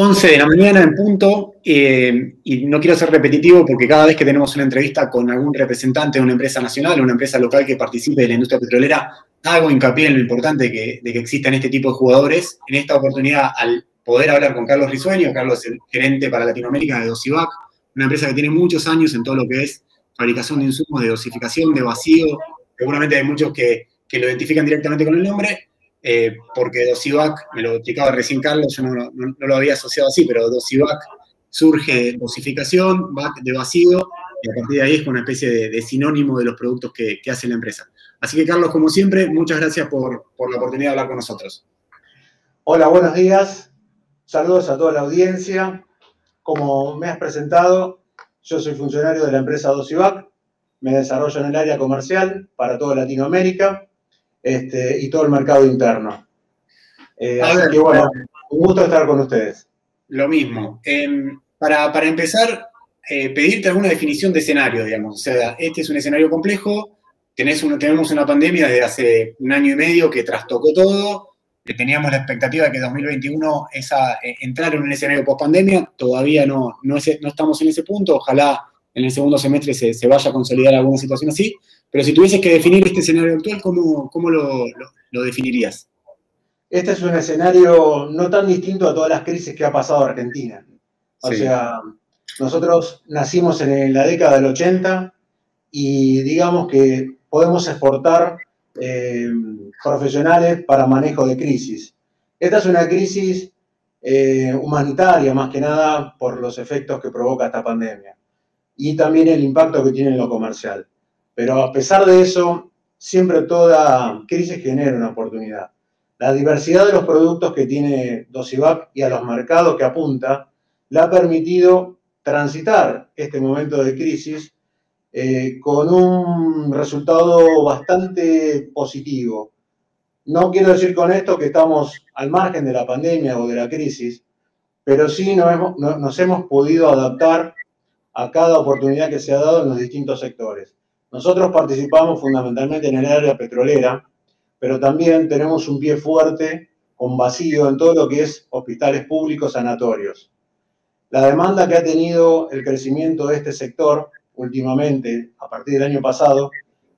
11 de la mañana en punto, eh, y no quiero ser repetitivo porque cada vez que tenemos una entrevista con algún representante de una empresa nacional o una empresa local que participe de la industria petrolera, hago hincapié en lo importante que, de que existan este tipo de jugadores. En esta oportunidad, al poder hablar con Carlos Risueño, Carlos es el gerente para Latinoamérica de Dosivac, una empresa que tiene muchos años en todo lo que es fabricación de insumos, de dosificación, de vacío. Seguramente hay muchos que, que lo identifican directamente con el nombre, eh, porque Dosivac, me lo explicaba recién Carlos, yo no, lo había asociado así, pero Dosivac surge dosificación, VAC de vacío, y a partir de ahí es una especie de, sinónimo de los productos que, hace la empresa. Así que Carlos, como siempre, muchas gracias por, la oportunidad de hablar con nosotros. Hola, buenos días. Saludos a toda la audiencia. Como me has presentado, yo soy funcionario de la empresa Dosivac, me desarrollo en el área comercial para toda Latinoamérica este, y todo el mercado interno. Eh, así que bueno, un gusto estar con ustedes. Lo mismo. Em, para, empezar, eh, pedirte alguna definición de escenario, digamos. O sea, este es un escenario complejo, tenés tenemos una pandemia desde hace un año y medio que trastocó todo, teníamos la expectativa de que 2021 es eh, entrar en un escenario post-pandemia, todavía no, no, no estamos en ese punto, ojalá en el segundo semestre se, se, vaya a consolidar alguna situación así, pero si tuvieses que definir este escenario actual, ¿cómo, cómo lo, lo, definirías? Este es un escenario no tan distinto a todas las crisis que ha pasado Argentina. O sea, nosotros nacimos en la década del 80 y digamos que podemos exportar eh, profesionales para manejo de crisis. Esta es una crisis eh, humanitaria, más que nada por los efectos que provoca esta pandemia y también el impacto que tiene en lo comercial. Pero a pesar de eso, siempre toda crisis genera una oportunidad. La diversidad de los productos que tiene Dosivac y a los mercados que apunta le ha permitido transitar este momento de crisis eh, con un resultado bastante positivo. No quiero decir con esto que estamos al margen de la pandemia o de la crisis, pero sí nos hemos, nos hemos podido adaptar a cada oportunidad que se ha dado en los distintos sectores. Nosotros participamos fundamentalmente en el área petrolera, pero también tenemos un pie fuerte con vacío en todo lo que es hospitales públicos, sanatorios. La demanda que ha tenido el crecimiento de este sector últimamente, a partir del año pasado,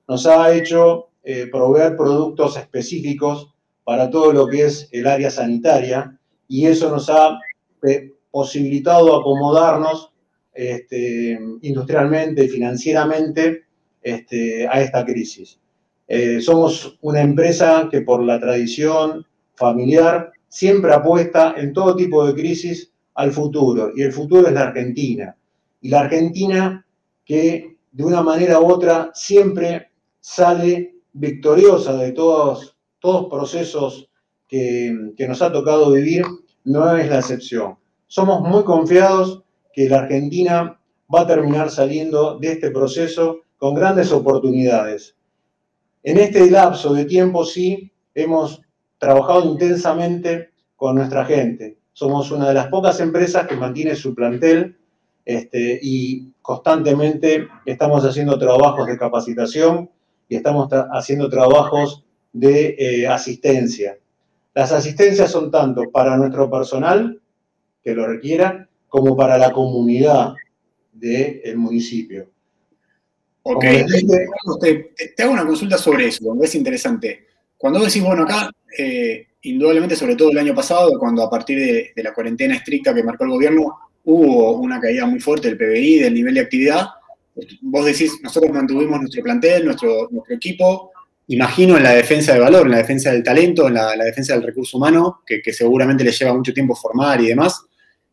nos ha hecho eh, proveer productos específicos para todo lo que es el área sanitaria y eso nos ha eh, posibilitado acomodarnos este, industrialmente financieramente este, a esta crisis. Eh, somos una empresa que por la tradición familiar siempre apuesta en todo tipo de crisis al futuro, y el futuro es la Argentina. Y la Argentina que de una manera u otra siempre sale victoriosa de todos, todos procesos que, que nos ha tocado vivir, no es la excepción. Somos muy confiados que la Argentina va a terminar saliendo de este proceso con grandes oportunidades. En este lapso de tiempo sí hemos trabajado intensamente con nuestra gente. Somos una de las pocas empresas que mantiene su plantel este, y constantemente estamos haciendo trabajos de capacitación y estamos haciendo trabajos de eh, asistencia. Las asistencias son tanto para nuestro personal que lo requiera como para la comunidad del municipio. Ok, te, hago una consulta sobre eso, donde es interesante. Cuando decís, bueno, acá, eh, indudablemente, sobre todo el año pasado, cuando a partir de, la cuarentena estricta que marcó el gobierno, hubo una caída muy fuerte del PBI, del nivel de actividad, vos decís, nosotros mantuvimos nuestro plantel, nuestro, nuestro equipo, imagino en la defensa de valor, en la defensa del talento, en la, defensa del recurso humano, que, seguramente le lleva mucho tiempo formar y demás.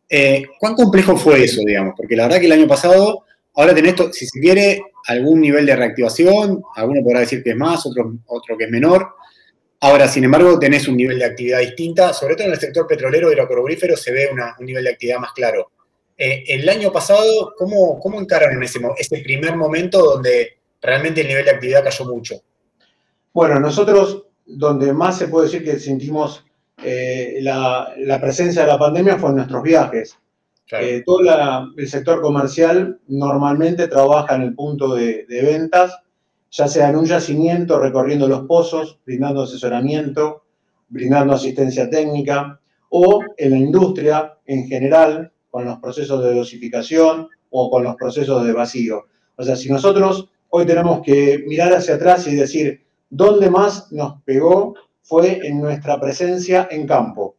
Eh, ¿Cuán complejo fue eso, digamos? Porque la verdad que el año pasado, ahora tenés, si se quiere, algún nivel de reactivación, alguno podrá decir que es más, otro, otro que es menor. Ahora, sin embargo, tenés un nivel de actividad distinta, sobre todo en el sector petrolero y hidrocarburífero se ve un nivel de actividad más claro. Eh, el año pasado, ¿cómo, cómo encararon ese, ese primer momento donde realmente el nivel de actividad cayó mucho? Bueno, nosotros donde más se puede decir que sentimos eh, la, la, presencia de la pandemia fue en nuestros viajes. Eh, todo el sector comercial normalmente trabaja en el punto de, ventas, ya sea en un yacimiento recorriendo los pozos, brindando asesoramiento, brindando asistencia técnica, o en la industria en general, con los procesos de dosificación o con los procesos de vacío. O sea, si nosotros hoy tenemos que mirar hacia atrás y decir, ¿dónde más nos pegó? Fue en nuestra presencia en campo.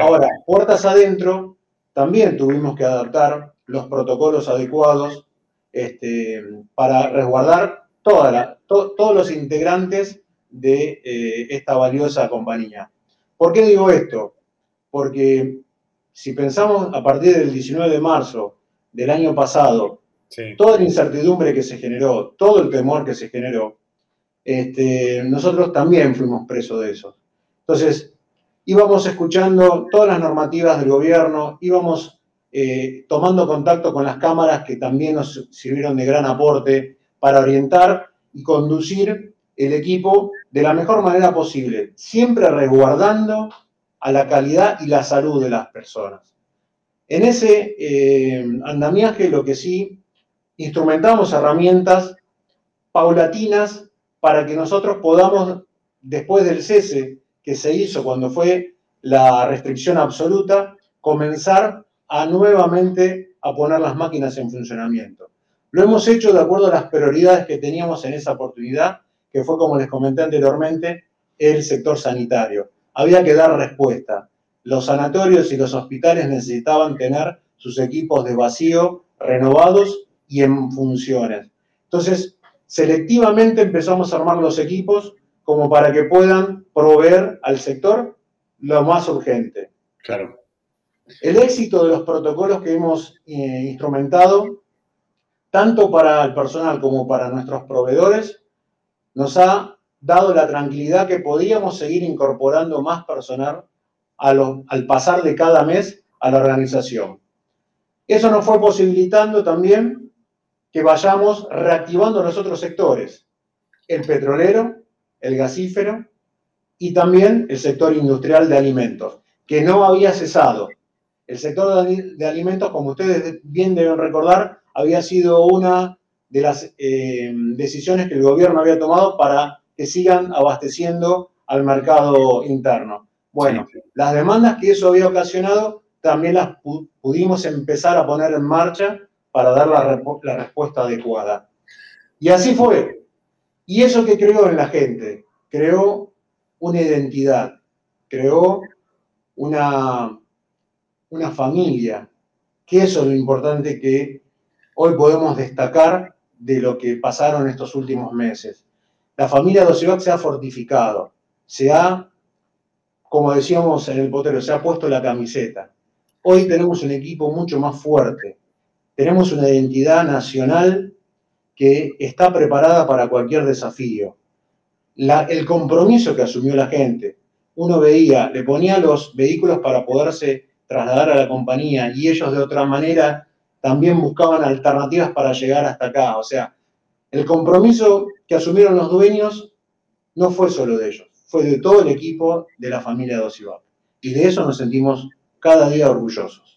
Ahora, puertas adentro, también tuvimos que adaptar los protocolos adecuados este, para resguardar todos los integrantes de eh, esta valiosa compañía. ¿Por qué digo esto? Porque si pensamos a partir del 19 de marzo del año pasado, toda la incertidumbre que se generó, todo el temor que se generó, este, nosotros también fuimos presos de eso. Entonces, íbamos escuchando todas las normativas del gobierno, íbamos eh, tomando contacto con las cámaras que también nos sirvieron de gran aporte para orientar y conducir el equipo de la mejor manera posible, siempre resguardando a la calidad y la salud de las personas. En ese eh, andamiaje lo que sí instrumentamos herramientas paulatinas para que nosotros podamos, después del cese que se hizo cuando fue la restricción absoluta, comenzar a nuevamente a poner las máquinas en funcionamiento. Lo hemos hecho de acuerdo a las prioridades que teníamos en esa oportunidad, que fue, como les comenté anteriormente, el sector sanitario. Había que dar respuesta. Los sanatorios y los hospitales necesitaban tener sus equipos de vacío renovados y en funciones. Entonces, selectivamente empezamos a armar los equipos como para que puedan proveer al sector lo más urgente. Claro. El éxito de los protocolos que hemos eh, instrumentado, tanto para el personal como para nuestros proveedores, nos ha dado la tranquilidad que podíamos seguir incorporando más personal al pasar de cada mes a la organización. Eso nos fue posibilitando también que vayamos reactivando los otros sectores, el petrolero, el gasífero y también el sector industrial de alimentos, que no había cesado. El sector de alimentos, como ustedes bien deben recordar, había sido una de las eh, decisiones que el gobierno había tomado para que sigan abasteciendo al mercado interno. Bueno, las demandas que eso había ocasionado también las pudimos empezar a poner en marcha para dar la, respuesta adecuada. Y así fue. Y eso que creó en la gente, creó una identidad, creó una, una familia, que eso es lo importante que hoy podemos destacar de lo que pasaron estos últimos meses. La familia Dosivac se ha fortificado, se ha, como decíamos en el potero, se ha puesto la camiseta. Hoy tenemos un equipo mucho más fuerte, tenemos una identidad nacional que está preparada para cualquier desafío. el compromiso que asumió la gente, uno veía, le ponía los vehículos para poderse trasladar a la compañía y ellos de otra manera también buscaban alternativas para llegar hasta acá. O sea, el compromiso que asumieron los dueños no fue solo de ellos, fue de todo el equipo de la familia Dosibab. Y de eso nos sentimos cada día orgullosos.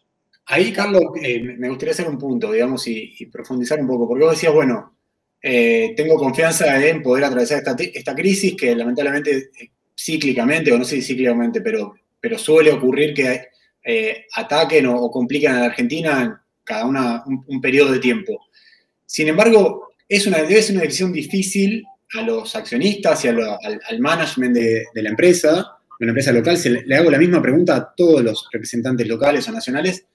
Ahí, Carlos, eh, me gustaría hacer un punto, digamos, y, profundizar un poco, porque vos decías, bueno, eh, tengo confianza en poder atravesar esta, crisis que lamentablemente, eh, cíclicamente, o no sé si cíclicamente, pero, suele ocurrir que ataquen o, compliquen a la Argentina en cada una, un, periodo de tiempo. Sin embargo, es una, debe ser una decisión difícil a los accionistas y al, management de, la empresa, de una empresa local. Se le hago la misma pregunta a todos los representantes locales o nacionales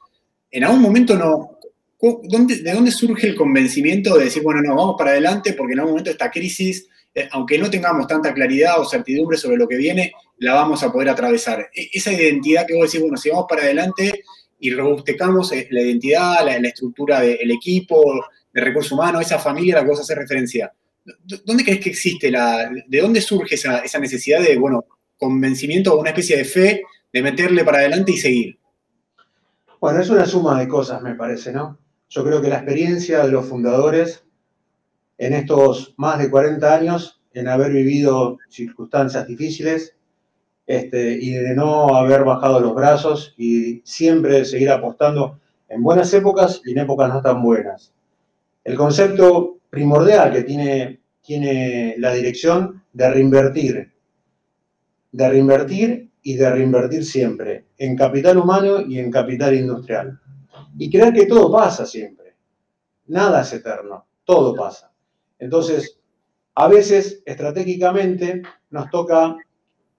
en algún momento no, ¿de dónde surge el convencimiento de decir, bueno, no, vamos para adelante porque en algún momento esta crisis, eh, aunque no tengamos tanta claridad o certidumbre sobre lo que viene, la vamos a poder atravesar? E, esa identidad que vos decís, bueno, si vamos para adelante y robustecamos eh, la identidad, la, estructura del equipo, de recursos humanos, esa familia a la que vos haces referencia, ¿dónde crees que existe la, de dónde surge esa, esa necesidad de, bueno, convencimiento o una especie de fe de meterle para adelante y seguir? Bueno, es una suma de cosas, me parece, ¿no? Yo creo que la experiencia de los fundadores en estos más de 40 años, en haber vivido circunstancias difíciles este, y de no haber bajado los brazos y siempre seguir apostando en buenas épocas y en épocas no tan buenas. El concepto primordial que tiene, tiene la dirección de reinvertir, de reinvertir y de reinvertir siempre en capital humano y en capital industrial. Y creer que todo pasa siempre. Nada es eterno, todo pasa. Entonces, a veces, estratégicamente, nos toca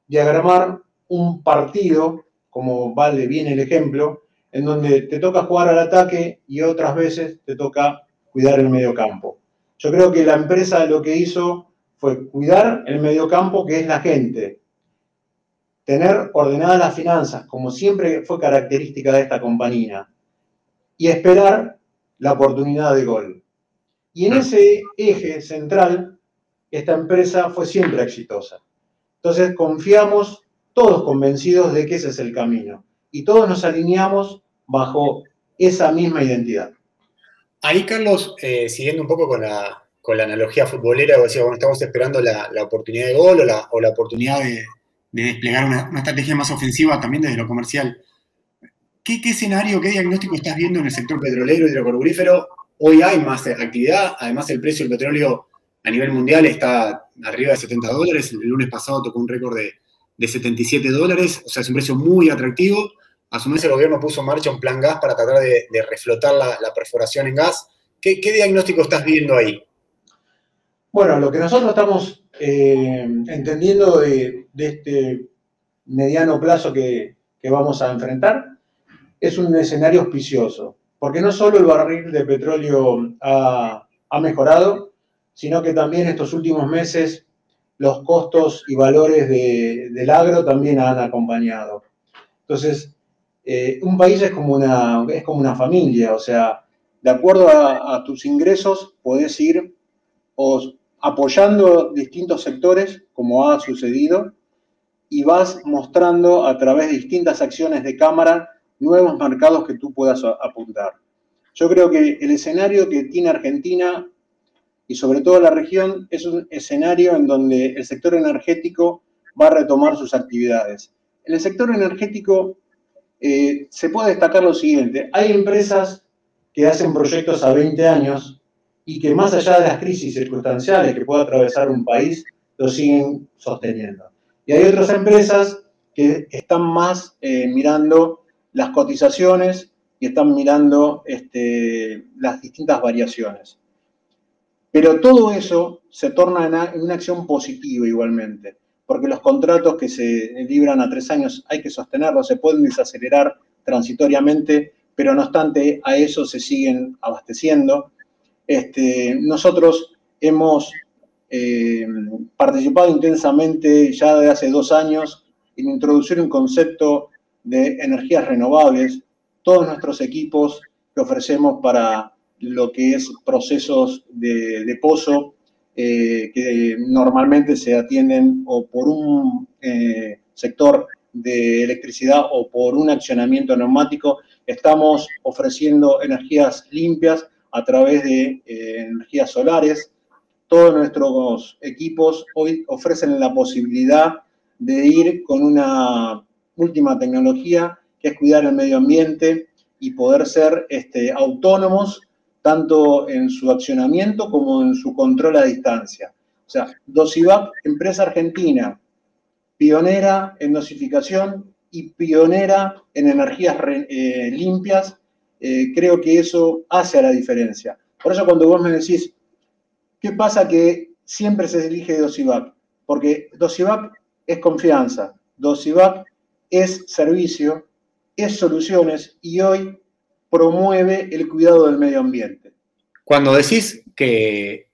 diagramar un partido, como vale bien el ejemplo, en donde te toca jugar al ataque y otras veces te toca cuidar el medio campo. Yo creo que la empresa lo que hizo fue cuidar el medio campo, que es la gente, tener ordenadas las finanzas, como siempre fue característica de esta compañía, y esperar la oportunidad de gol. Y en ese eje central, esta empresa fue siempre exitosa. Entonces confiamos, todos convencidos de que ese es el camino, y todos nos alineamos bajo esa misma identidad. Ahí, Carlos, eh, siguiendo un poco con la, con la analogía futbolera, decía, bueno, estamos esperando la, oportunidad de gol o la, o la oportunidad de, desplegar una, estrategia más ofensiva también desde lo comercial. ¿Qué, escenario, qué diagnóstico estás viendo en el sector petrolero hidrocarburífero? Hoy hay más actividad, además el precio del petróleo a nivel mundial está arriba de 70 dólares, el lunes pasado tocó un récord de, de 77 dólares, o sea, es un precio muy atractivo a su vez el gobierno puso en marcha un plan gas para tratar de, reflotar la, perforación en gas. ¿Qué, diagnóstico estás viendo ahí? Bueno, lo que nosotros estamos eh, entendiendo de, este mediano plazo que, vamos a enfrentar es un escenario auspicioso, porque no solo el barril de petróleo ha, mejorado, sino que también estos últimos meses los costos y valores del agro también han acompañado. Entonces, eh, un país es como, una, es como una familia, o sea, de acuerdo a, tus ingresos podés ir apoyando distintos sectores, como ha sucedido, y vas mostrando a través de distintas acciones de cámara nuevos mercados que tú puedas apuntar. Yo creo que el escenario que tiene Argentina y sobre todo la región es un escenario en donde el sector energético va a retomar sus actividades. En el sector energético eh, se puede destacar lo siguiente. Hay empresas que hacen proyectos a 20 años y que más allá de las crisis circunstanciales que pueda atravesar un país, lo siguen sosteniendo. Y hay otras empresas que están más eh, mirando las cotizaciones y están mirando este, las distintas variaciones. Pero todo eso se torna en una acción positiva igualmente porque los contratos que se libran a tres años hay que sostenerlos, se pueden desacelerar transitoriamente, pero no obstante a eso se siguen abasteciendo. Este, nosotros hemos eh, participado intensamente ya de hace dos años en introducir un concepto de energías renovables. Todos nuestros equipos que ofrecemos para lo que es procesos de, de pozo eh, que normalmente se atienden o por un eh, sector de electricidad o por un accionamiento neumático, estamos ofreciendo energías limpias a través de eh, energías solares. Todos nuestros equipos hoy ofrecen la posibilidad de ir con una última tecnología que es cuidar el medio ambiente y poder ser este, autónomos tanto en su accionamiento como en su control a distancia. O sea, Dosivac, empresa argentina, pionera en dosificación y pionera en energías eh, limpias, eh, creo que eso hace a la diferencia. Por eso cuando vos me decís, ¿qué pasa que siempre se elige Dosivac? Porque Dosivac es confianza, Dosivac es servicio, es soluciones y hoy promueve el cuidado del medio ambiente. Cuando decís que,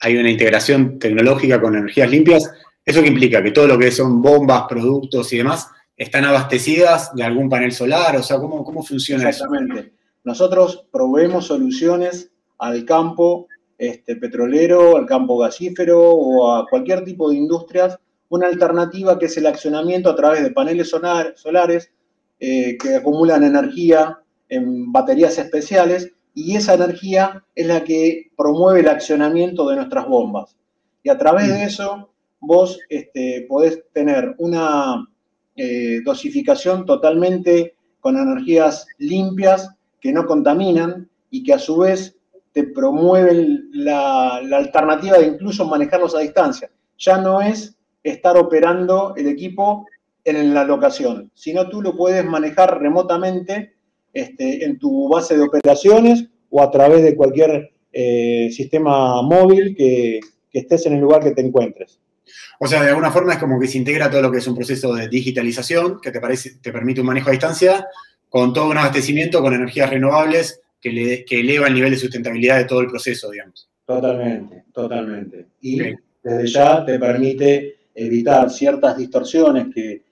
hay una integración tecnológica con energías limpias, ¿eso qué implica? Que todo lo que son bombas, productos y demás están abastecidas de algún panel solar, o sea, ¿cómo, cómo funciona Exactamente. Nosotros proveemos soluciones al campo este, petrolero, al campo gasífero o a cualquier tipo de industrias, una alternativa que es el accionamiento a través de paneles solares eh, que acumulan energía en baterías especiales y esa energía es la que promueve el accionamiento de nuestras bombas. Y a través de mm. eso vos este, podés tener una eh, dosificación totalmente con energías limpias que no contaminan y que a su vez te promueven la, alternativa de incluso manejarlos a distancia. Ya no es estar operando el equipo en la locación, sino tú lo puedes manejar remotamente este, en tu base de operaciones o a través de cualquier eh, sistema móvil que, estés en el lugar que te encuentres. O sea, de alguna forma es como que se integra todo lo que es un proceso de digitalización que te, parece, te permite un manejo a distancia con todo un abastecimiento con energías renovables que, le, que eleva el nivel de sustentabilidad de todo el proceso, digamos. Totalmente, totalmente. Y desde ya te permite evitar ciertas distorsiones que,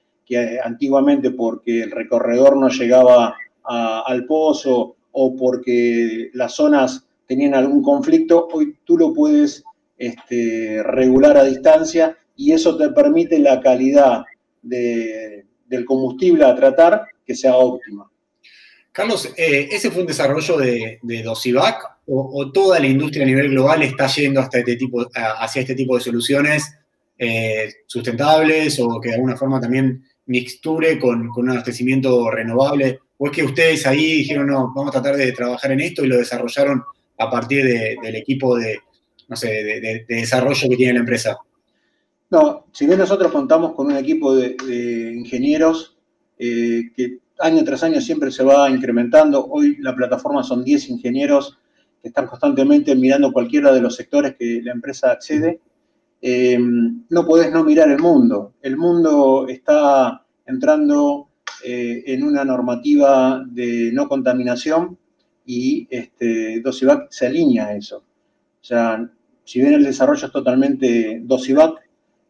antiguamente porque el recorredor no llegaba al pozo o porque las zonas tenían algún conflicto, hoy tú lo puedes este, regular a distancia y eso te permite la calidad del combustible a tratar que sea óptima. Carlos, eh, ¿ese fue un desarrollo de, de Dosivac o, toda la industria a nivel global está yendo este hacia este tipo de soluciones eh, sustentables o que de alguna forma también mixture con, un abastecimiento renovable? ¿O es que ustedes ahí dijeron, no, vamos a tratar de trabajar en esto y lo desarrollaron a partir del equipo de, no sé, de, desarrollo que tiene la empresa? No, si bien nosotros contamos con un equipo de, ingenieros eh, que año tras año siempre se va incrementando, hoy la plataforma son 10 ingenieros que están constantemente mirando cualquiera de los sectores que la empresa accede, eh, no podés no mirar el mundo. El mundo está entrando eh, en una normativa de no contaminación y este, Dosivac se alinea a eso. O sea, si bien el desarrollo es totalmente Dosivac,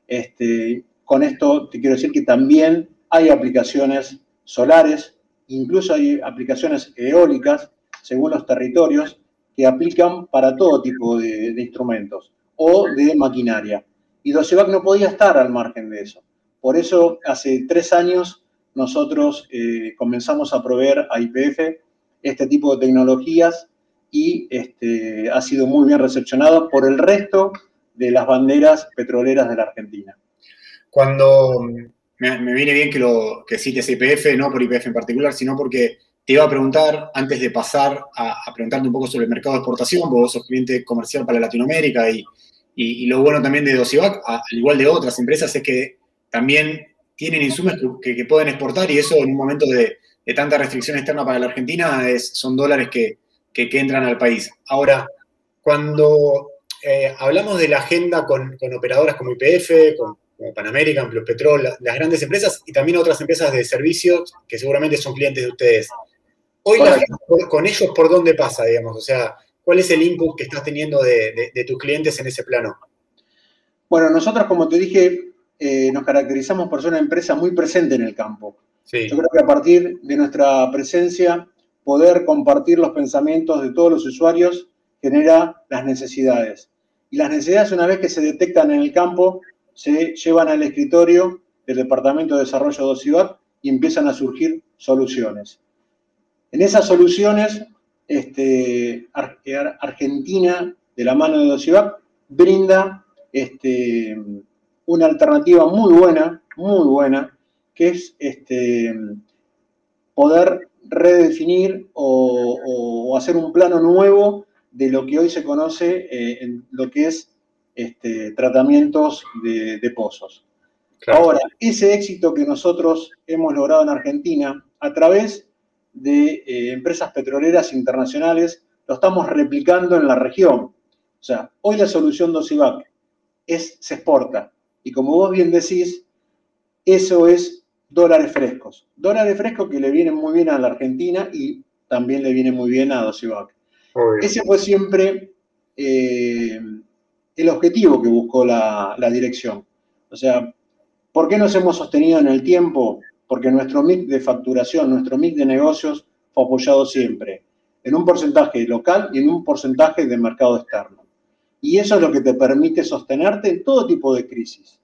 este, con esto te quiero decir que también hay aplicaciones solares, incluso hay aplicaciones eólicas, según los territorios, que aplican para todo tipo de, instrumentos o de maquinaria. Y Dosivac no podía estar al margen de eso. Por eso, hace tres años, nosotros eh, comenzamos a proveer a IPF este tipo de tecnologías y este, ha sido muy bien recepcionado por el resto de las banderas petroleras de la Argentina. Cuando me, viene bien que, lo, que cites IPF, no por IPF en particular, sino porque te iba a preguntar, antes de pasar a, preguntarte un poco sobre el mercado de exportación, porque vos sos cliente comercial para Latinoamérica y, y, lo bueno también de Dosivac, al igual de otras empresas, es que también tienen insumos que, pueden exportar y eso en un momento de, tanta restricción externa para la Argentina es, son dólares que, que, entran al país. Ahora, cuando eh, hablamos de la agenda con, con operadoras como IPF, con como Pan American, Plus Petrol, las grandes empresas y también otras empresas de servicios que seguramente son clientes de ustedes. Hoy con ellos, ¿por dónde pasa, digamos? O sea, ¿cuál es el input que estás teniendo de, tus clientes en ese plano? Bueno, nosotros, como te dije, eh, nos caracterizamos por ser una empresa muy presente en el campo. Yo creo que a partir de nuestra presencia, poder compartir los pensamientos de todos los usuarios genera las necesidades. Y las necesidades, una vez que se detectan en el campo, se llevan al escritorio del Departamento de Desarrollo de OSIVAC y empiezan a surgir soluciones. En esas soluciones, este, Argentina, de la mano de OSIVAC, brinda este, una alternativa muy buena, muy buena, que es este, poder redefinir o, hacer un plano nuevo de lo que hoy se conoce eh, en lo que es este, tratamientos de, pozos. Ahora, ese éxito que nosotros hemos logrado en Argentina a través de eh, empresas petroleras internacionales, lo estamos replicando en la región. O sea, hoy la solución Dosivac es, se exporta. Y como vos bien decís, eso es dólares frescos. Dólares frescos que le vienen muy bien a la Argentina y también le viene muy bien a Dosivac. Ese fue siempre eh, el objetivo que buscó la, dirección. O sea, ¿por qué nos hemos sostenido en el tiempo? Porque nuestro mix de facturación, nuestro mix de negocios fue apoyado siempre en un porcentaje local y en un porcentaje de mercado externo. Y eso es lo que te permite sostenerte en todo tipo de crisis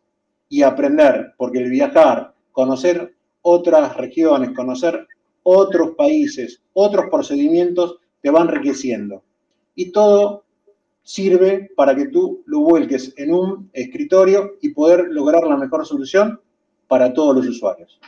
y aprender, porque el viajar, conocer otras regiones, conocer otros países, otros procedimientos, te va enriqueciendo. Y todo sirve para que tú lo vuelques en un escritorio y poder lograr la mejor solución para todos los usuarios.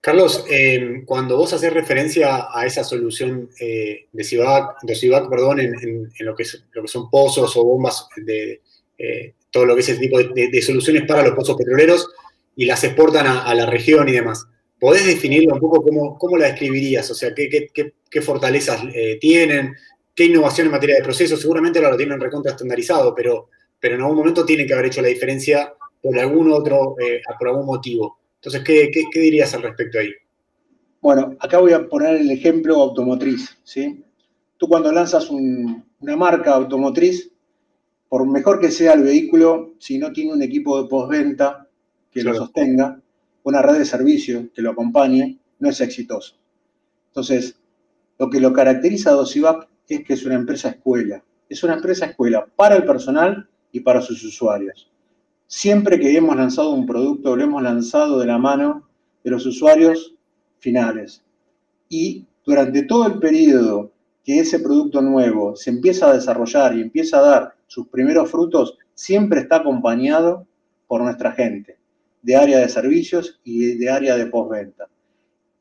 Carlos, eh, cuando vos haces referencia a esa solución eh, de CIVAC, de perdón, en, lo, que son pozos o bombas de eh, todo lo que es ese tipo de, soluciones para los pozos petroleros, y las exportan a, la región y demás. ¿Podés definirlo un poco cómo, cómo la describirías? O sea, ¿qué, qué, fortalezas eh, tienen? ¿Qué innovación en materia de procesos? Seguramente ahora lo tienen recontra estandarizado, pero, pero en algún momento tienen que haber hecho la diferencia por algún otro, eh, por algún motivo. Entonces, ¿qué, ¿qué, dirías al respecto ahí? Bueno, acá voy a poner el ejemplo automotriz, ¿sí? Tú cuando lanzas una marca automotriz, por mejor que sea el vehículo, si no tiene un equipo de postventa que lo sostenga, una red de servicio que lo acompañe, no es exitoso. Entonces, lo que lo caracteriza a Dosivac es que es una empresa escuela. Es una empresa escuela para el personal y para sus usuarios. Siempre que hemos lanzado un producto, lo hemos lanzado de la mano de los usuarios finales. Y durante todo el periodo que ese producto nuevo se empieza a desarrollar y empieza a dar sus primeros frutos, siempre está acompañado por nuestra gente de área de servicios y de área de postventa.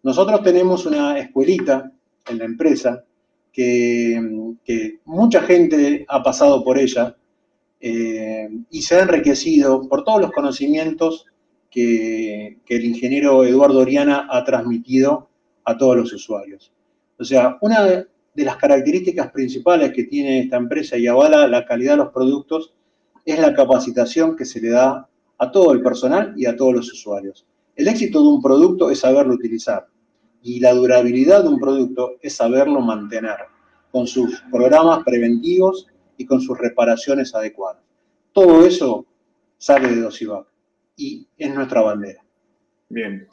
Nosotros tenemos una escuelita en la empresa que, mucha gente ha pasado por ella eh, y se ha enriquecido por todos los conocimientos que, que, el ingeniero Eduardo Oriana ha transmitido a todos los usuarios. O sea, una de las características principales que tiene esta empresa y avala la calidad de los productos es la capacitación que se le da a todo el personal y a todos los usuarios. El éxito de un producto es saberlo utilizar y la durabilidad de un producto es saberlo mantener con sus programas preventivos y con sus reparaciones adecuadas. Todo eso sale de Dosivac y es nuestra bandera. Bien.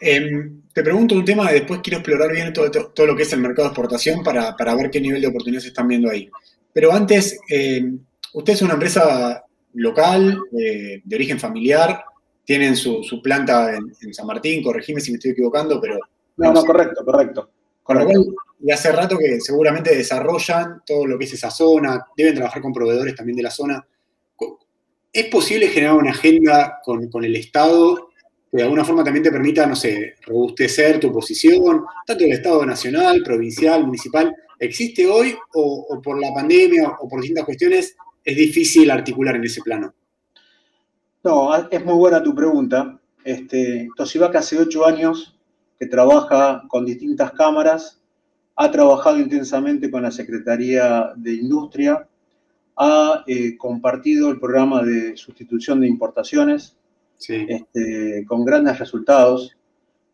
Em, te pregunto un tema después quiero explorar bien todo, lo que es el mercado de exportación para, ver qué nivel de oportunidades están viendo ahí. Pero antes, em, usted es una empresa local, de origen familiar, tienen su, planta en, San Martín, corregime si me estoy equivocando, pero... No, no, correcto, correcto. y hace rato que seguramente desarrollan todo lo que es esa zona, deben trabajar con proveedores también de la zona. ¿Es posible generar una agenda con, el Estado que de alguna forma también te permita, no sé, robustecer tu posición, tanto el Estado nacional, provincial, municipal? ¿Existe hoy o, o por la pandemia o por distintas cuestiones es difícil articular en ese plano? No, es muy buena tu pregunta. Este, hace ocho años que trabaja con distintas cámaras, ha trabajado intensamente con la Secretaría de Industria, ha eh, compartido el programa de sustitución de importaciones este, con grandes resultados.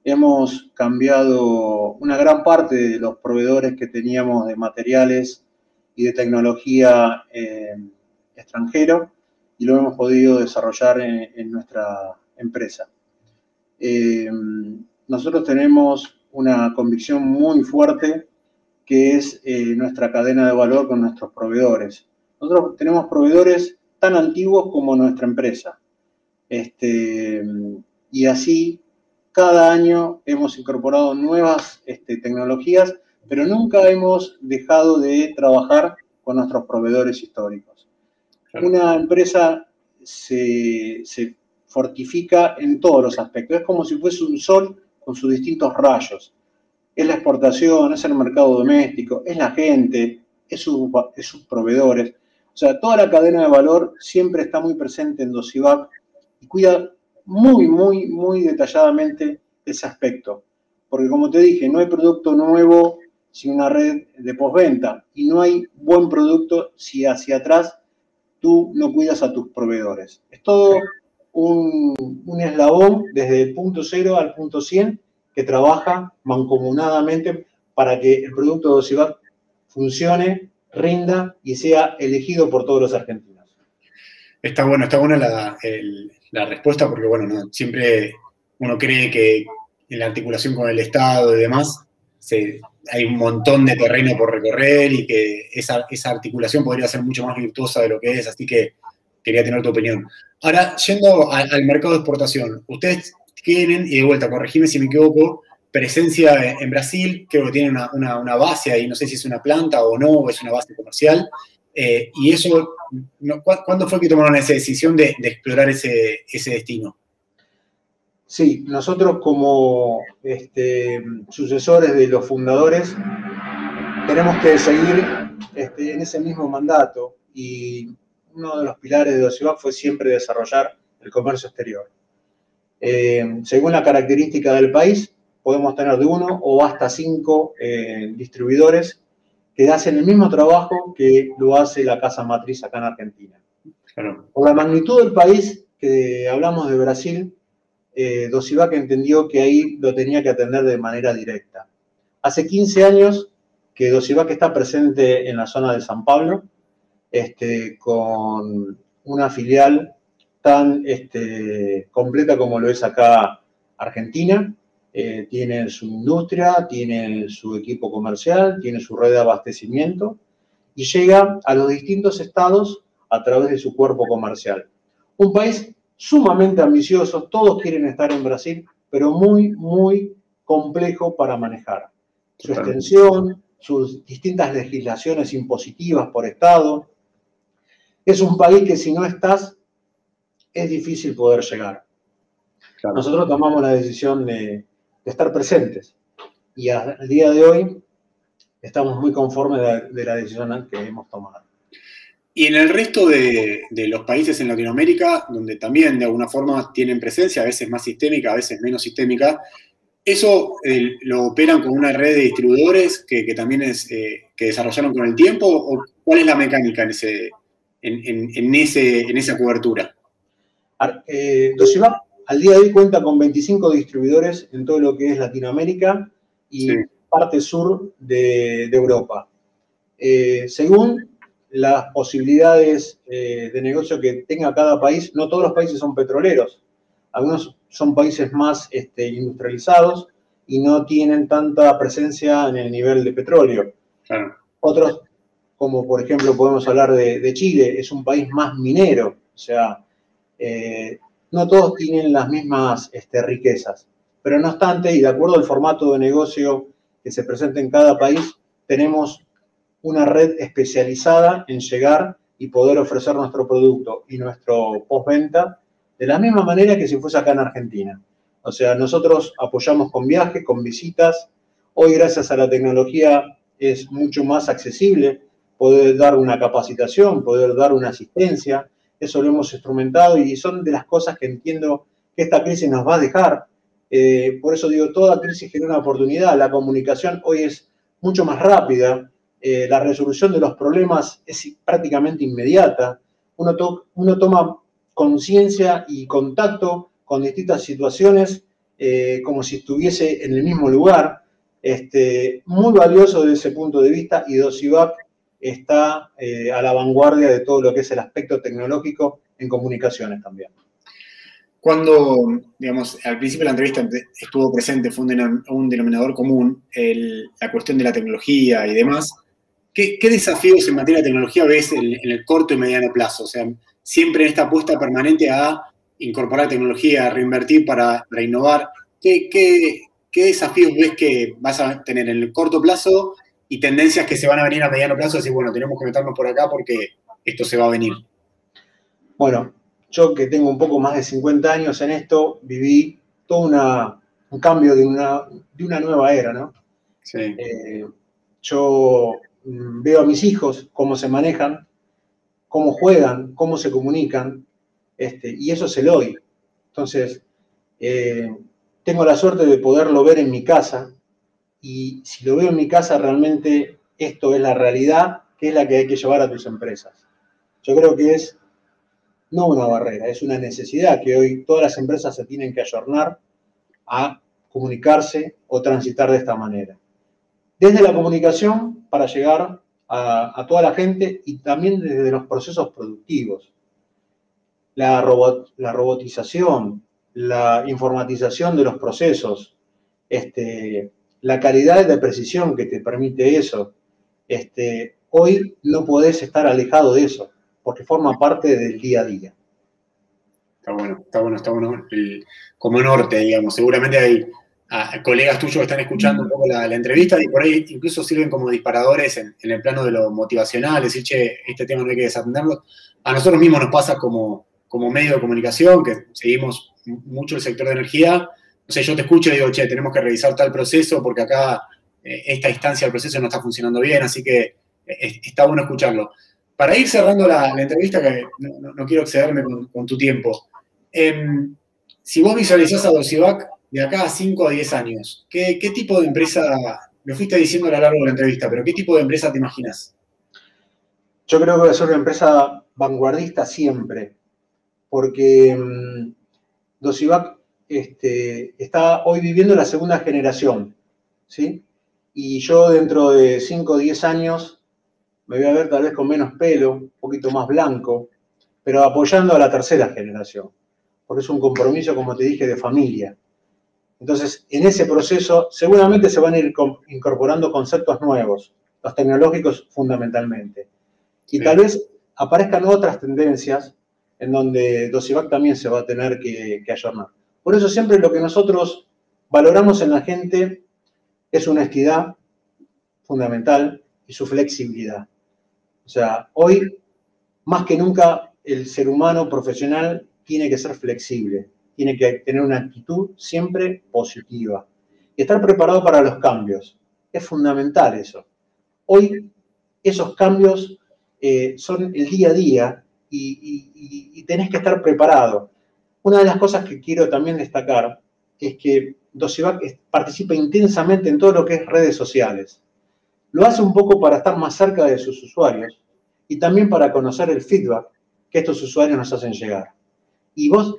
Hemos cambiado una gran parte de los proveedores que teníamos de materiales y de tecnología eh, extranjero y lo hemos podido desarrollar en, nuestra empresa. Eh, nosotros tenemos una convicción muy fuerte que es eh, nuestra cadena de valor con nuestros proveedores. Nosotros tenemos proveedores tan antiguos como nuestra empresa. Este, y así, cada año hemos incorporado nuevas este, tecnologías, pero nunca hemos dejado de trabajar con nuestros proveedores históricos. Una empresa se, fortifica en todos los aspectos. Es como si fuese un sol con sus distintos rayos. Es la exportación, es el mercado doméstico, es la gente, es, sus proveedores. O sea, toda la cadena de valor siempre está muy presente en Dosivac y cuida muy, muy, muy detalladamente ese aspecto. Porque como te dije, no hay producto nuevo sin una red de postventa y no hay buen producto si hacia atrás tú no cuidas a tus proveedores. Es todo un, eslabón desde el punto cero al punto 100 que trabaja mancomunadamente para que el producto de Ocivac funcione, rinda y sea elegido por todos los argentinos. Está bueno, está buena la, respuesta porque, bueno, siempre uno cree que en la articulación con el Estado y demás se, hay un montón de terreno por recorrer y que esa, esa, articulación podría ser mucho más virtuosa de lo que es, así que quería tener tu opinión. Ahora, yendo al, mercado de exportación, ustedes tienen, y de vuelta, corregime si me equivoco, presencia en Brasil, creo que tienen una, base ahí, no sé si es una planta o no, o es una base comercial, eh, y eso, ¿cuándo fue que tomaron esa decisión de, explorar ese, ese destino? Sí, nosotros como este, sucesores de los fundadores tenemos que seguir este, en ese mismo mandato y uno de los pilares de Ocivac fue siempre desarrollar el comercio exterior. Eh, según la característica del país, podemos tener de uno o hasta cinco eh, distribuidores que hacen el mismo trabajo que lo hace la casa matriz acá en Argentina. Por la magnitud del país que hablamos de Brasil, eh, Dosivac entendió que ahí lo tenía que atender de manera directa. Hace 15 años que Dosivac está presente en la zona de San Pablo, este, con una filial tan este, completa como lo es acá Argentina. Eh, tiene su industria, tiene su equipo comercial, tiene su red de abastecimiento y llega a los distintos estados a través de su cuerpo comercial. Un país sumamente ambicioso, todos quieren estar en Brasil, pero muy, muy complejo para manejar. Su extensión, sus distintas legislaciones impositivas por estado. Es un país que si no estás, es difícil poder llegar. Nosotros tomamos la decisión de, estar presentes y al día de hoy estamos muy conformes de la decisión que hemos tomado. Y en el resto de, los países en Latinoamérica, donde también de alguna forma tienen presencia, a veces más sistémica, a veces menos sistémica, ¿eso eh, lo operan con una red de distribuidores que, también es, eh, que desarrollaron con el tiempo? ¿O cuál es la mecánica en, ese, en, ese, en esa cobertura? Eh, al día de hoy cuenta con 25 distribuidores en todo lo que es Latinoamérica y parte sur de, de Europa. según las posibilidades eh, de negocio que tenga cada país. No todos los países son petroleros. Algunos son países más este, industrializados y no tienen tanta presencia en el nivel de petróleo. Otros, como por ejemplo podemos hablar de, Chile, es un país más minero. O sea, eh, no todos tienen las mismas este, riquezas. Pero no obstante, y de acuerdo al formato de negocio que se presenta en cada país, tenemos una red especializada en llegar y poder ofrecer nuestro producto y nuestro postventa de la misma manera que si fuese acá en Argentina. O sea, nosotros apoyamos con viajes, con visitas. Hoy, gracias a la tecnología, es mucho más accesible poder dar una capacitación, poder dar una asistencia. Eso lo hemos instrumentado y son de las cosas que entiendo que esta crisis nos va a dejar. Eh, por eso digo, toda crisis genera una oportunidad. La comunicación hoy es mucho más rápida. Eh, la resolución de los problemas es prácticamente inmediata. Uno, toma conciencia y contacto con distintas situaciones eh, como si estuviese en el mismo lugar. Este, muy valioso desde ese punto de vista y Dosivac está eh, a la vanguardia de todo lo que es el aspecto tecnológico en comunicaciones también. Cuando, digamos, al principio de la entrevista estuvo presente, fue un, denominador común, la cuestión de la tecnología y demás, ¿Qué, desafíos en materia de tecnología ves en, el corto y mediano plazo? O sea, siempre en esta apuesta permanente a incorporar tecnología, a reinvertir para, innovar. ¿Qué, desafíos ves que vas a tener en el corto plazo y tendencias que se van a venir a mediano plazo? Decir, bueno, tenemos que meternos por acá porque esto se va a venir. Bueno, yo que tengo un poco más de 50 años en esto, viví todo un cambio de una, de una nueva era, ¿no? Sí. Eh, yo veo a mis hijos cómo se manejan, cómo juegan, cómo se comunican, este, y eso se lo doy. Entonces, eh, tengo la suerte de poderlo ver en mi casa, y si lo veo en mi casa, realmente esto es la realidad, que es la que hay que llevar a tus empresas. Yo creo que es no una barrera, es una necesidad que hoy todas las empresas se tienen que ayornar a comunicarse o transitar de esta manera. Desde la comunicación para llegar a, toda la gente y también desde los procesos productivos. La, la robotización, la informatización de los procesos, este, la calidad de precisión que te permite eso. Este, hoy no podés estar alejado de eso, porque forma parte del día a día. Está bueno, está bueno, está bueno. como norte, digamos. Seguramente hay a colegas tuyos que están escuchando un poco la, entrevista y por ahí incluso sirven como disparadores en, el plano de lo motivacional, decir, che, este tema no hay que desatenderlo. A nosotros mismos nos pasa como, como medio de comunicación, que seguimos mucho el sector de energía. No sé, yo te escucho y digo, che, tenemos que revisar tal proceso porque acá eh, esta instancia del proceso no está funcionando bien, así que eh, está bueno escucharlo. Para ir cerrando la, entrevista, que no, quiero excederme con, tu tiempo, em, si vos visualizás a Dosivac de acá a 5 a 10 años, ¿qué, tipo de empresa, lo fuiste diciendo a lo largo de la entrevista, pero qué tipo de empresa te imaginas? Yo creo que va a ser una empresa vanguardista siempre, porque um, Dosivac este, está hoy viviendo la segunda generación, ¿sí? Y yo dentro de 5 o 10 años me voy a ver tal vez con menos pelo, un poquito más blanco, pero apoyando a la tercera generación, porque es un compromiso, como te dije, de familia. Entonces, en ese proceso seguramente se van a ir incorporando conceptos nuevos, los tecnológicos fundamentalmente. Y tal vez aparezcan otras tendencias en donde Dosivac también se va a tener que, que ayornar. Por eso siempre lo que nosotros valoramos en la gente es su honestidad fundamental y su flexibilidad. O sea, hoy, más que nunca, el ser humano profesional tiene que ser flexible, tiene que tener una actitud siempre positiva y estar preparado para los cambios. Es fundamental eso. Hoy esos cambios eh, son el día a día y, y tenés que estar preparado. Una de las cosas que quiero también destacar es que Dosivac participa intensamente en todo lo que es redes sociales. Lo hace un poco para estar más cerca de sus usuarios y también para conocer el feedback que estos usuarios nos hacen llegar. Y vos,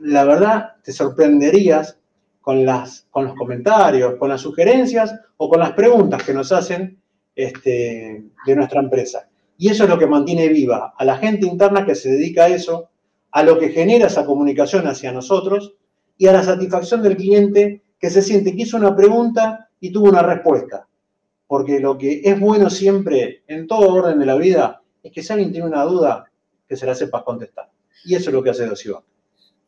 la verdad, te sorprenderías con, los comentarios, con las sugerencias o con las preguntas que nos hacen este, de nuestra empresa. Y eso es lo que mantiene viva a la gente interna que se dedica a eso, a lo que genera esa comunicación hacia nosotros y a la satisfacción del cliente que se siente que hizo una pregunta y tuvo una respuesta. Porque lo que es bueno siempre, en todo orden de la vida, es que si alguien tiene una duda, que se la sepas contestar. Y eso es lo que hace Dosiva.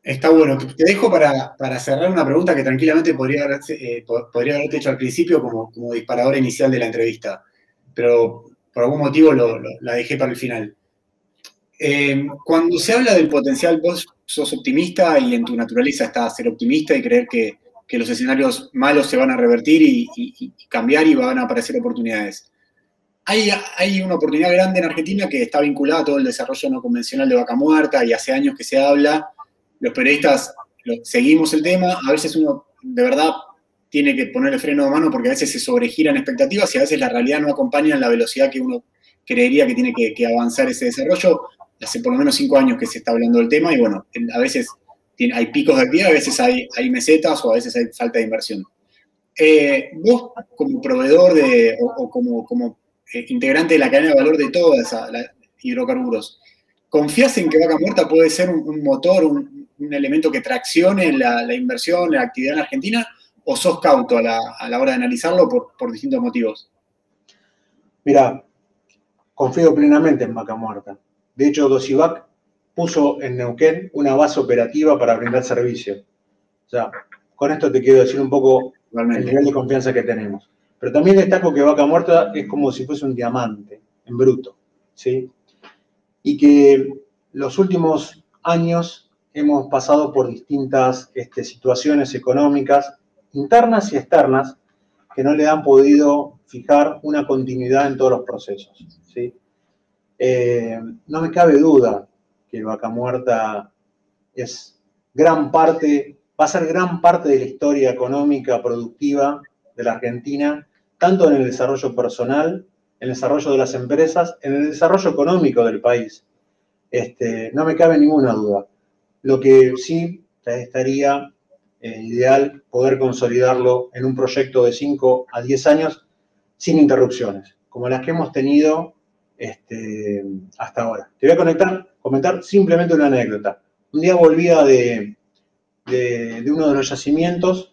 Está bueno. Te dejo para, cerrar una pregunta que tranquilamente podría, eh, podría haberte hecho al principio como, como disparador inicial de la entrevista, pero por algún motivo la dejé para el final. Eh, cuando se habla del potencial, vos sos optimista y en tu naturaleza está ser optimista y creer que, los escenarios malos se van a revertir y, cambiar y van a aparecer oportunidades. Hay, hay, una oportunidad grande en Argentina que está vinculada a todo el desarrollo no convencional de vaca muerta y hace años que se habla. Los periodistas seguimos el tema, a veces uno de verdad tiene que poner el freno de mano porque a veces se sobregiran expectativas y a veces la realidad no acompaña en la velocidad que uno creería que tiene que, avanzar ese desarrollo hace por lo menos cinco años que se está hablando del tema y bueno, a veces hay picos de actividad, a veces hay, mesetas o a veces hay falta de inversión. Eh, vos como proveedor de, o, como, eh, integrante de la cadena de valor de todos los hidrocarburos, ¿confías en que Vaca Muerta puede ser un, motor, un, elemento que traccione la, inversión, la actividad en Argentina? ¿O sos cauto a la, a la hora de analizarlo por, por distintos motivos? Mira, confío plenamente en Vaca Muerta. De hecho, Dosivac puso en Neuquén una base operativa para brindar servicio. O sea, con esto te quiero decir un poco el nivel de confianza que tenemos. Pero también destaco que Vaca Muerta es como si fuese un diamante en bruto, ¿sí? Y que los últimos años hemos pasado por distintas este, situaciones económicas internas y externas que no le han podido fijar una continuidad en todos los procesos. Eh, no me cabe duda que Vaca Muerta es gran parte, va a ser gran parte de la historia económica, productiva de la Argentina, tanto en el desarrollo personal, en el desarrollo de las empresas, en el desarrollo económico del país. Este, no me cabe ninguna duda. Lo que sí estaría eh, ideal poder consolidarlo en un proyecto de 5 a 10 años sin interrupciones, como las que hemos tenido este, hasta ahora. Te voy a conectar, comentar simplemente una anécdota. Un día volvía de, de, uno de los yacimientos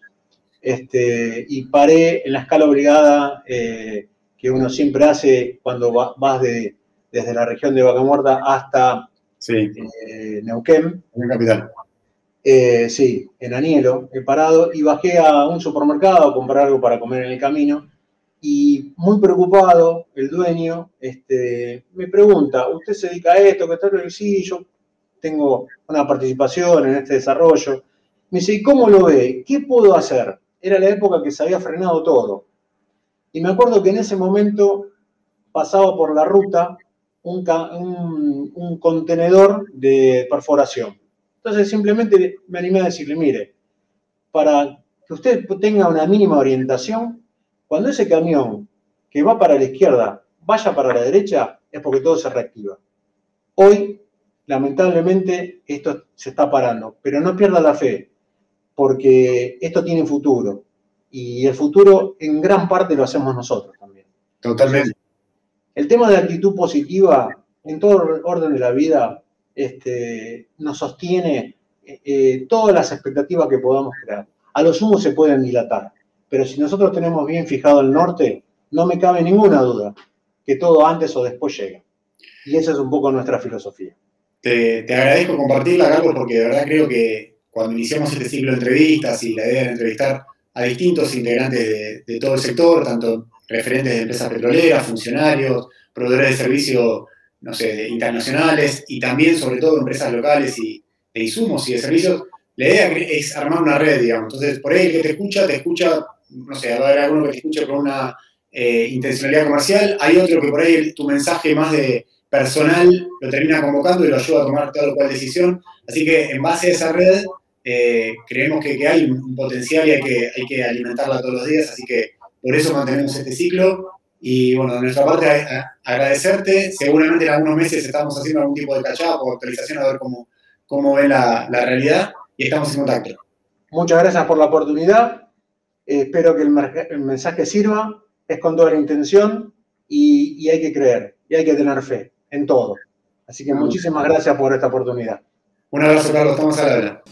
este, y paré en la escala obligada eh, que uno siempre hace cuando vas de, desde la región de Vaca Muerta hasta eh, Neuquén. En la capital. Eh, sí, en Anielo, he parado y bajé a un supermercado a comprar algo para comer en el camino y muy preocupado, el dueño este, me pregunta, ¿usted se dedica a esto? ¿Qué tal? Sí, yo tengo una participación en este desarrollo. Me dice, ¿y cómo lo ve? ¿Qué puedo hacer? Era la época que se había frenado todo. Y me acuerdo que en ese momento pasaba por la ruta un, un contenedor de perforación. Entonces simplemente me animé a decirle, mire, para que usted tenga una mínima orientación, cuando ese camión que va para la izquierda vaya para la derecha, es porque todo se reactiva. Hoy, lamentablemente, esto se está parando, pero no pierda la fe, porque esto tiene futuro. Y el futuro en gran parte lo hacemos nosotros también. Totalmente. El tema de actitud positiva en todo orden de la vida este, nos sostiene eh, todas las expectativas que podamos crear. A lo sumo se pueden dilatar, pero si nosotros tenemos bien fijado el norte, no me cabe ninguna duda que todo antes o después llega. Y esa es un poco nuestra filosofía. Te, agradezco compartirla, Carlos, porque de verdad creo que cuando iniciamos este ciclo de entrevistas y la idea de entrevistar a distintos integrantes de, todo el sector, tanto referentes de empresas petroleras, funcionarios, proveedores de servicios, no sé, internacionales y también, sobre todo, empresas locales y de insumos y de servicios, la idea es armar una red, digamos. Entonces, por ahí el que te escucha, te escucha, no sé, va a haber alguno que te escuche con una eh, intencionalidad comercial, hay otro que por ahí tu mensaje más de personal lo termina convocando y lo ayuda a tomar tal cual decisión. Así que en base a esa red, eh, creemos que, hay un potencial y hay que, hay que alimentarla todos los días, así que por eso mantenemos este ciclo. Y bueno, de nuestra parte, agradecerte. Seguramente en algunos meses estamos haciendo algún tipo de catch o actualización a ver cómo, cómo ve la, la realidad y estamos en contacto. Muchas gracias por la oportunidad. espero que el, el mensaje sirva es con toda la intención y, hay que creer y hay que tener fe en todo. Así que muchísimas gracias por esta oportunidad. Un abrazo, Carlos. Estamos a la hora.